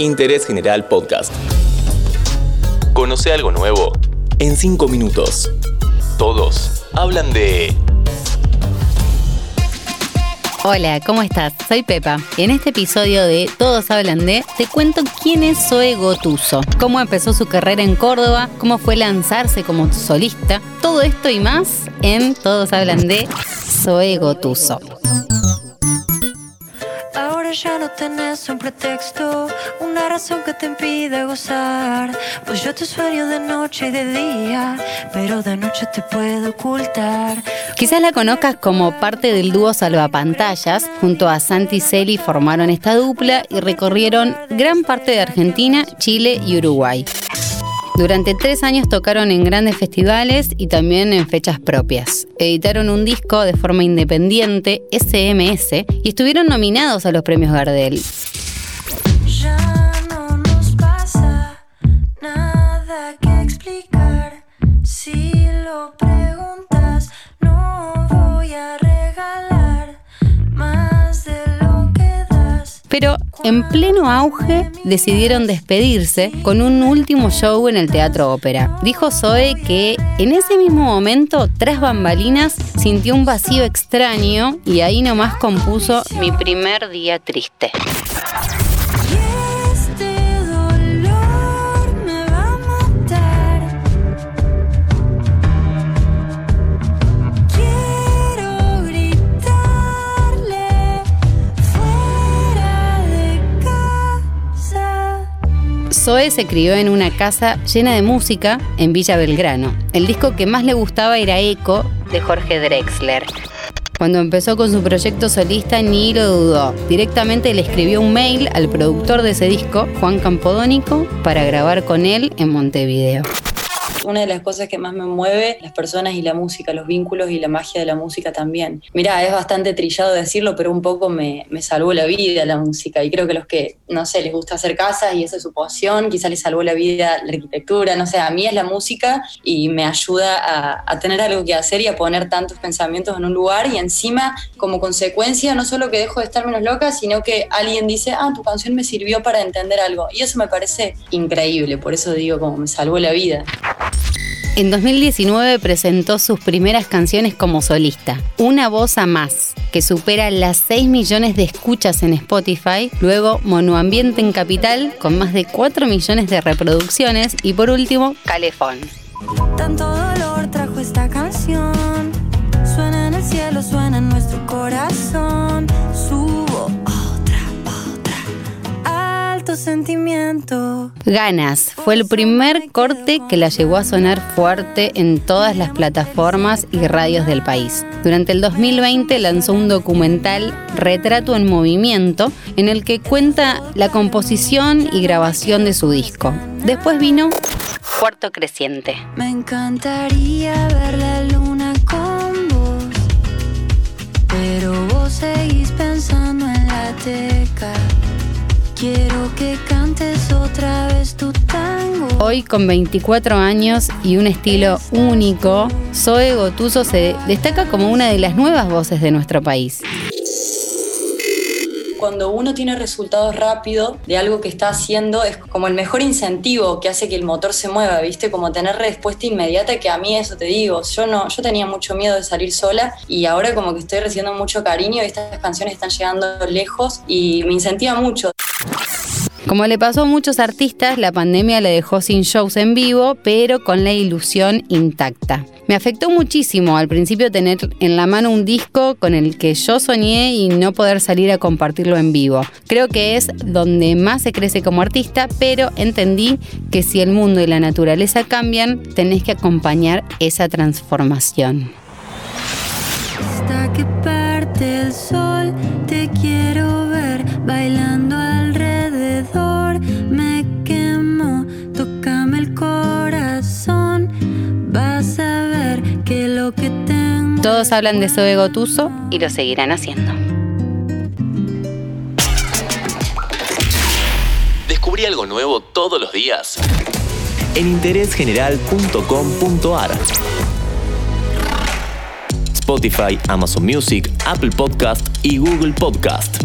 Interés General Podcast. Conoce algo nuevo en 5 minutos. Todos hablan de... Hola, ¿cómo estás? Soy Pepa. En este episodio de Todos hablan de, te cuento quién es Zoe Gotuso, cómo empezó su carrera en Córdoba, cómo fue lanzarse como solista, todo esto y más en Todos hablan de Zoe Gotuso ya no tenés un pretexto, una razón que te impide gozar. Pues yo te sueño de noche y de día, pero de noche te puedo ocultar. Quizás la conozcas como parte del dúo Salvapantallas. Junto a Santi Celi formaron esta dupla y recorrieron gran parte de Argentina, Chile y Uruguay. Durante tres años tocaron en grandes festivales y también en fechas propias. Editaron un disco de forma independiente, SMS, y estuvieron nominados a los premios Gardel. Ya no nos pasa nada que explicar. Si lo preguntas, no voy a Pero en pleno auge decidieron despedirse con un último show en el Teatro Ópera. Dijo Zoe que en ese mismo momento, tras bambalinas, sintió un vacío extraño y ahí nomás compuso Mi primer día triste. Zoe se crió en una casa llena de música en Villa Belgrano. El disco que más le gustaba era Eco de Jorge Drexler. Cuando empezó con su proyecto solista ni lo dudó. Directamente le escribió un mail al productor de ese disco, Juan Campodónico, para grabar con él en Montevideo. Una de las cosas que más me mueve, las personas y la música, los vínculos y la magia de la música también. Mira, es bastante trillado decirlo, pero un poco me, salvó la vida la música. Y creo que los que, no sé, les gusta hacer casas y esa es su pasión, quizá les salvó la vida la arquitectura, no sé, a mí es la música y me ayuda a, a tener algo que hacer y a poner tantos pensamientos en un lugar y encima, como consecuencia, no solo que dejo de estar menos loca, sino que alguien dice, ah, tu canción me sirvió para entender algo. Y eso me parece increíble, por eso digo, como me salvó la vida. En 2019 presentó sus primeras canciones como solista, Una voz a más, que supera las 6 millones de escuchas en Spotify, luego Monoambiente en Capital, con más de 4 millones de reproducciones, y por último, Calefón. Tanto dolor trajo esta canción, suena en el cielo, suena en nuestro corazón, sentimiento. Ganas fue el primer corte que la llevó a sonar fuerte en todas las plataformas y radios del país. Durante el 2020 lanzó un documental Retrato en Movimiento en el que cuenta la composición y grabación de su disco. Después vino Cuarto Creciente. Me encantaría ver la luna con vos, pero vos seguís pensando en la teca. Quiero Hoy con 24 años y un estilo único, Zoe Gotuso se destaca como una de las nuevas voces de nuestro país cuando uno tiene resultados rápidos de algo que está haciendo, es como el mejor incentivo que hace que el motor se mueva, ¿viste? Como tener respuesta inmediata, que a mí eso te digo, yo no, yo tenía mucho miedo de salir sola y ahora como que estoy recibiendo mucho cariño y estas canciones están llegando lejos y me incentiva mucho. Como le pasó a muchos artistas, la pandemia le dejó sin shows en vivo, pero con la ilusión intacta. Me afectó muchísimo al principio tener en la mano un disco con el que yo soñé y no poder salir a compartirlo en vivo. Creo que es donde más se crece como artista, pero entendí que si el mundo y la naturaleza cambian, tenés que acompañar esa transformación. Todos hablan de Zoe Gotuso y lo seguirán haciendo. Descubrí algo nuevo todos los días en interésgeneral.com.ar. Spotify, Amazon Music, Apple Podcast y Google Podcast.